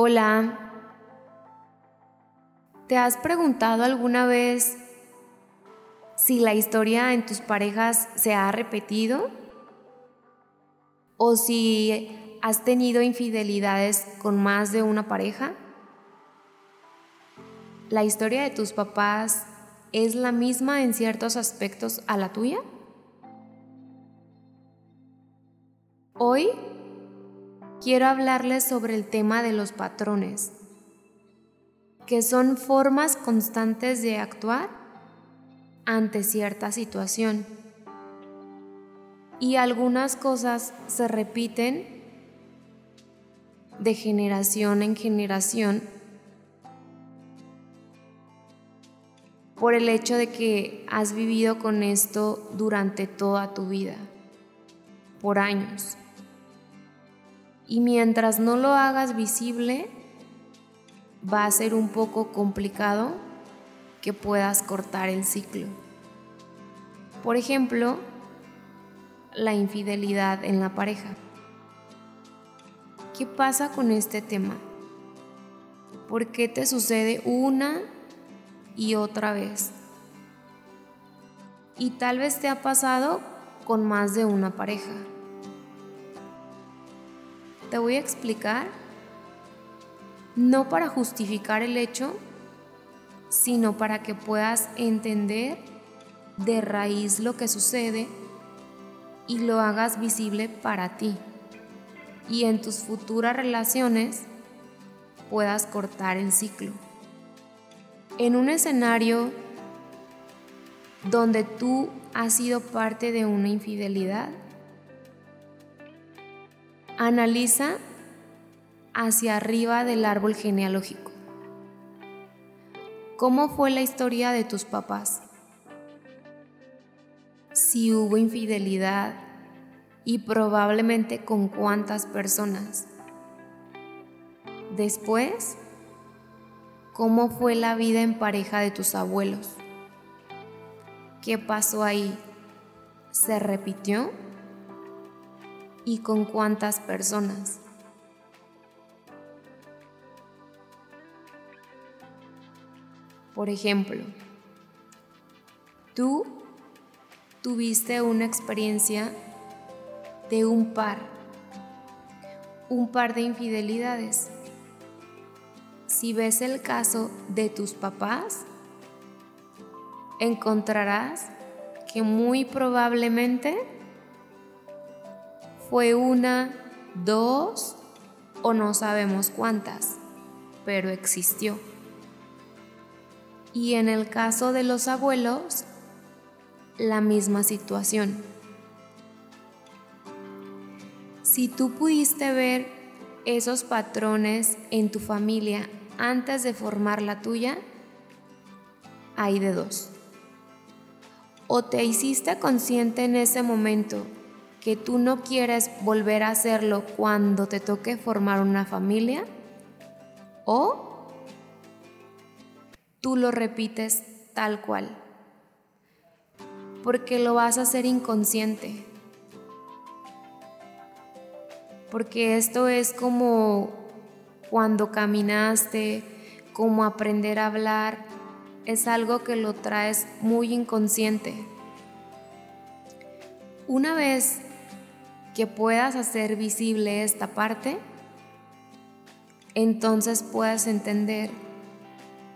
Hola. ¿Te has preguntado alguna vez si la historia en tus parejas se ha repetido? ¿O si has tenido infidelidades con más de una pareja? ¿La historia de tus papás es la misma en ciertos aspectos a la tuya? Hoy quiero hablarles sobre el tema de los patrones, que son formas constantes de actuar ante cierta situación. Y algunas cosas se repiten de generación en generación por el hecho de que has vivido con esto durante toda tu vida, por años. Y mientras no lo hagas visible, va a ser un poco complicado que puedas cortar el ciclo. Por ejemplo, la infidelidad en la pareja. ¿Qué pasa con este tema? ¿Por qué te sucede una y otra vez? Y tal vez te ha pasado con más de una pareja. Te voy a explicar, no para justificar el hecho, sino para que puedas entender de raíz lo que sucede y lo hagas visible para ti. Y en tus futuras relaciones puedas cortar el ciclo. En un escenario donde tú has sido parte de una infidelidad, Analiza hacia arriba del árbol genealógico. ¿Cómo fue la historia de tus papás? Si hubo infidelidad y probablemente con cuántas personas. Después, ¿cómo fue la vida en pareja de tus abuelos? ¿Qué pasó ahí? ¿Se repitió? Y con cuántas personas. Por ejemplo, tú tuviste una experiencia de un par, un par de infidelidades. Si ves el caso de tus papás, encontrarás que muy probablemente fue una, dos o no sabemos cuántas, pero existió. Y en el caso de los abuelos, la misma situación. Si tú pudiste ver esos patrones en tu familia antes de formar la tuya, hay de dos. O te hiciste consciente en ese momento que tú no quieres volver a hacerlo cuando te toque formar una familia o tú lo repites tal cual, porque lo vas a hacer inconsciente. Porque esto es como cuando caminaste, como aprender a hablar, es algo que lo traes muy inconsciente. Una vez que puedas hacer visible esta parte, entonces puedas entender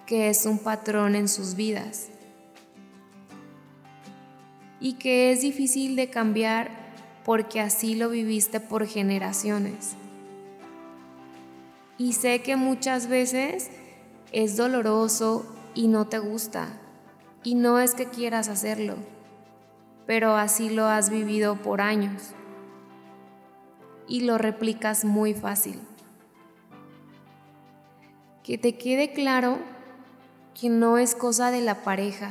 que es un patrón en sus vidas y que es difícil de cambiar porque así lo viviste por generaciones. Y sé que muchas veces es doloroso y no te gusta y no es que quieras hacerlo, pero así lo has vivido por años y lo replicas muy fácil. Que te quede claro que no es cosa de la pareja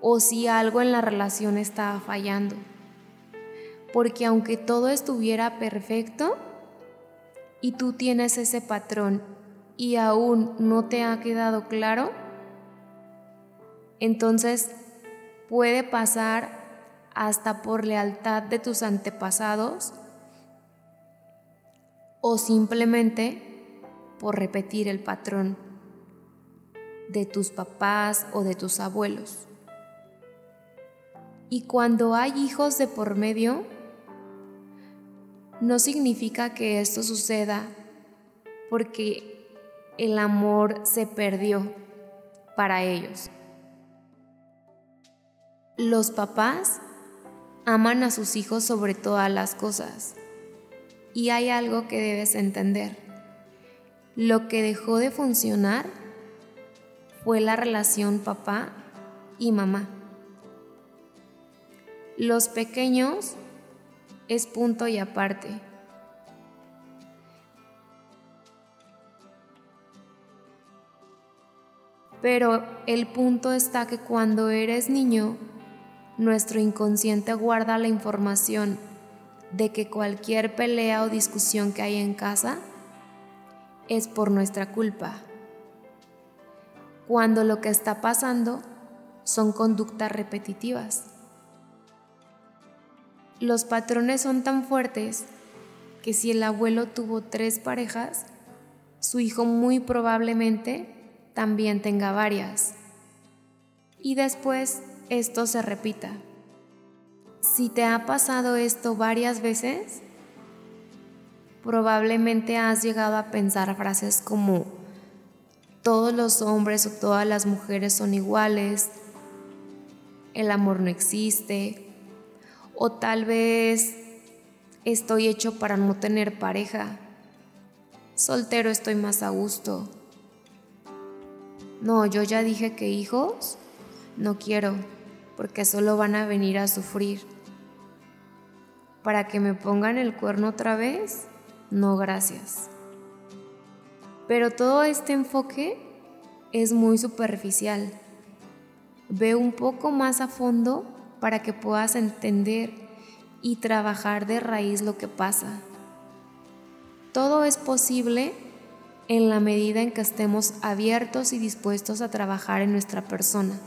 o si algo en la relación estaba fallando. Porque aunque todo estuviera perfecto y tú tienes ese patrón y aún no te ha quedado claro, entonces puede pasar hasta por lealtad de tus antepasados o simplemente por repetir el patrón de tus papás o de tus abuelos. Y cuando hay hijos de por medio, no significa que esto suceda porque el amor se perdió para ellos. Los papás aman a sus hijos sobre todas las cosas. Y hay algo que debes entender. Lo que dejó de funcionar fue la relación papá y mamá. Los pequeños es punto y aparte. Pero el punto está que cuando eres niño, nuestro inconsciente guarda la información de que cualquier pelea o discusión que hay en casa es por nuestra culpa, cuando lo que está pasando son conductas repetitivas. Los patrones son tan fuertes que si el abuelo tuvo tres parejas, su hijo muy probablemente también tenga varias. Y después esto se repita. Si te ha pasado esto varias veces, probablemente has llegado a pensar frases como todos los hombres o todas las mujeres son iguales, el amor no existe, o tal vez estoy hecho para no tener pareja, soltero estoy más a gusto. No, yo ya dije que hijos no quiero porque solo van a venir a sufrir. Para que me pongan el cuerno otra vez, no gracias. Pero todo este enfoque es muy superficial. Ve un poco más a fondo para que puedas entender y trabajar de raíz lo que pasa. Todo es posible en la medida en que estemos abiertos y dispuestos a trabajar en nuestra persona.